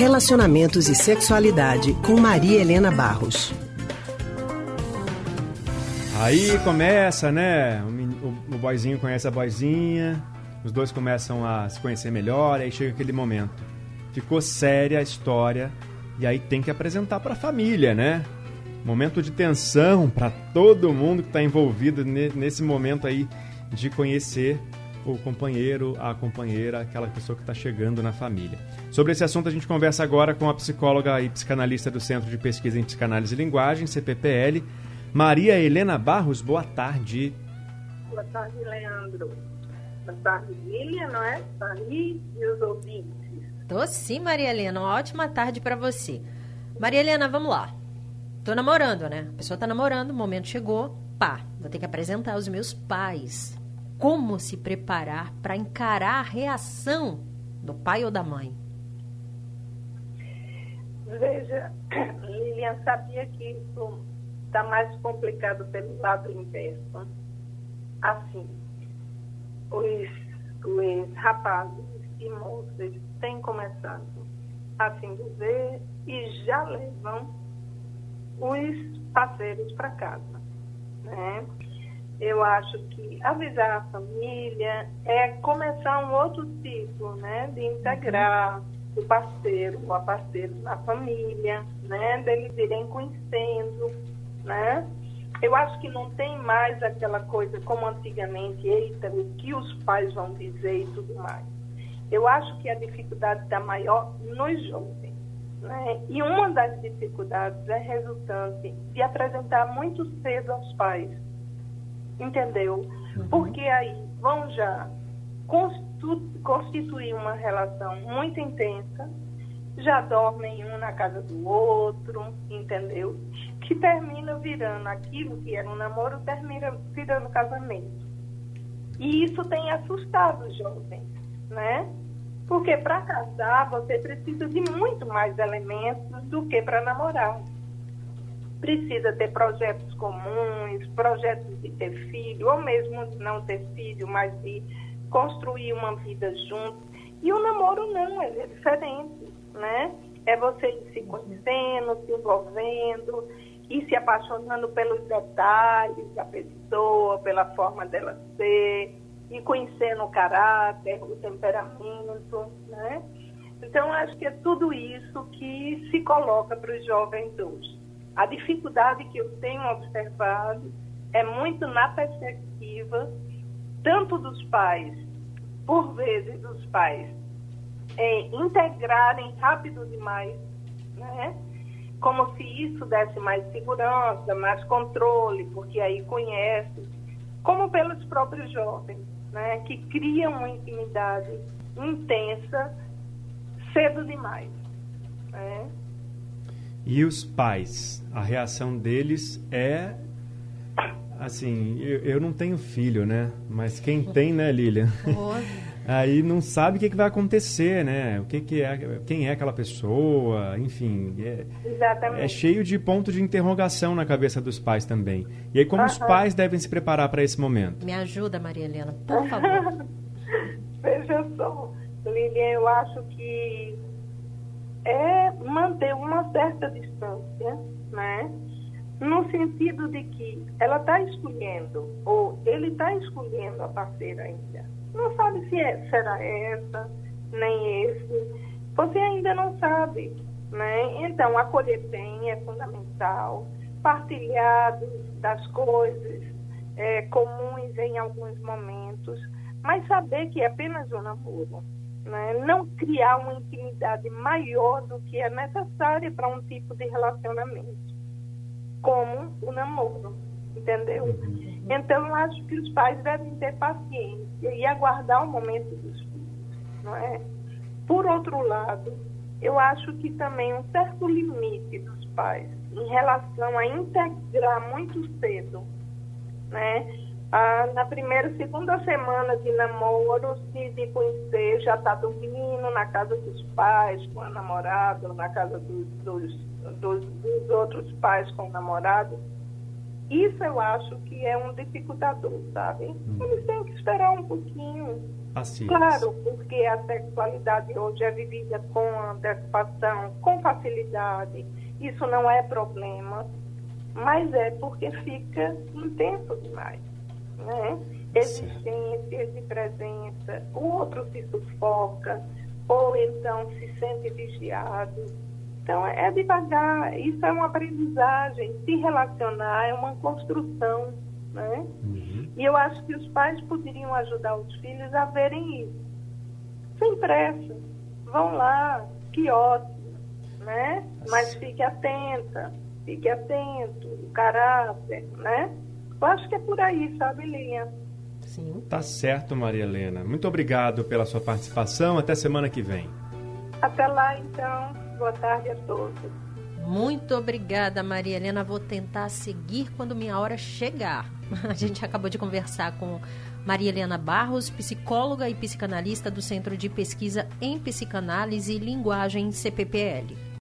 Relacionamentos e Sexualidade com Maria Helena Barros. Aí começa, né? O, o, o boyzinho conhece a boyzinha, os dois começam a se conhecer melhor, aí chega aquele momento. Ficou séria a história e aí tem que apresentar para a família, né? Momento de tensão para todo mundo que está envolvido nesse momento aí de conhecer o companheiro, a companheira, aquela pessoa que está chegando na família. Sobre esse assunto, a gente conversa agora com a psicóloga e psicanalista do Centro de Pesquisa em Psicanálise e Linguagem, CPPL, Maria Helena Barros. Boa tarde. Boa tarde, Leandro. Boa tarde, Lilian, não é? Tarde e os ouvintes. Tô sim, Maria Helena. Uma ótima tarde para você. Maria Helena, vamos lá. Tô namorando, né? A pessoa tá namorando, o momento chegou, pá, vou ter que apresentar os meus pais como se preparar para encarar a reação do pai ou da mãe? Veja, Lilian sabia que isso está mais complicado pelo lado inverso. Assim, os, os rapazes e moças têm começado a se envolver e já levam os parceiros para casa. Né? Eu acho que avisar a família é começar um outro ciclo, né? De integrar o parceiro ou a parceira na família, né? Deles irem conhecendo, né? Eu acho que não tem mais aquela coisa como antigamente, eita, o que os pais vão dizer e tudo mais. Eu acho que a dificuldade está maior nos jovens. Né? E uma das dificuldades é resultante de apresentar muito cedo aos pais entendeu? Uhum. Porque aí vão já constituir uma relação muito intensa, já dormem um na casa do outro, entendeu? Que termina virando aquilo que era um namoro, termina virando casamento. E isso tem assustado os jovens, né? Porque para casar você precisa de muito mais elementos do que para namorar precisa ter projetos comuns, projetos de ter filho, ou mesmo não ter filho, mas de construir uma vida junto. E o namoro não, é diferente, né? É você ir se conhecendo, se envolvendo e se apaixonando pelos detalhes da pessoa, pela forma dela ser, e conhecendo o caráter, o temperamento, né? Então, acho que é tudo isso que se coloca para os jovens hoje. A dificuldade que eu tenho observado é muito na perspectiva tanto dos pais, por vezes os pais é, integrarem rápido demais, né? como se isso desse mais segurança, mais controle, porque aí conhece, como pelos próprios jovens, né? que criam uma intimidade intensa cedo demais. Né? E os pais, a reação deles é assim, eu, eu não tenho filho, né? Mas quem tem, né, Lilian? Aí não sabe o que, que vai acontecer, né? O que, que é, quem é aquela pessoa, enfim. É, é cheio de pontos de interrogação na cabeça dos pais também. E aí, como os pais devem se preparar para esse momento? Me ajuda, Maria Helena, por favor. Veja só, Lilian, eu acho que é manter uma certa distância, né? No sentido de que ela está escolhendo, ou ele está escolhendo a parceira ainda. Não sabe se é, será essa, nem esse. Você ainda não sabe, né? Então, acolher bem é fundamental. Partilhar das coisas é, comuns em alguns momentos, mas saber que é apenas um namoro né? não criar uma intimidade maior do que é necessária para um tipo de relacionamento, como o namoro, entendeu? Então, eu acho que os pais devem ter paciência e aguardar o momento dos filhos, não é? Por outro lado, eu acho que também um certo limite dos pais em relação a integrar muito cedo, né? Ah, na primeira, segunda semana de namoro, se de conhecer, já está dormindo na casa dos pais com a namorada, ou na casa dos, dos, dos, dos outros pais com o namorado. Isso eu acho que é um dificultador, sabe? Hum. Eles têm que esperar um pouquinho. Claro, porque a sexualidade hoje é vivida com antecipação, com facilidade. Isso não é problema, mas é porque fica intenso demais. Né? Existências de presença, o outro se sufoca, ou então se sente vigiado então, é devagar, isso é uma aprendizagem, se relacionar é uma construção, né? Uhum. E eu acho que os pais poderiam ajudar os filhos a verem isso. Sem pressa, vão lá, que ótimo, né? Mas fique atenta, fique atento, o caráter, né? Eu acho que é por aí, sabe, Linha? Sim. Tá certo, Maria Helena. Muito obrigado pela sua participação. Até semana que vem. Até lá, então. Boa tarde a todos. Muito obrigada, Maria Helena. Vou tentar seguir quando minha hora chegar. A gente acabou de conversar com Maria Helena Barros, psicóloga e psicanalista do Centro de Pesquisa em Psicanálise e Linguagem CPPL.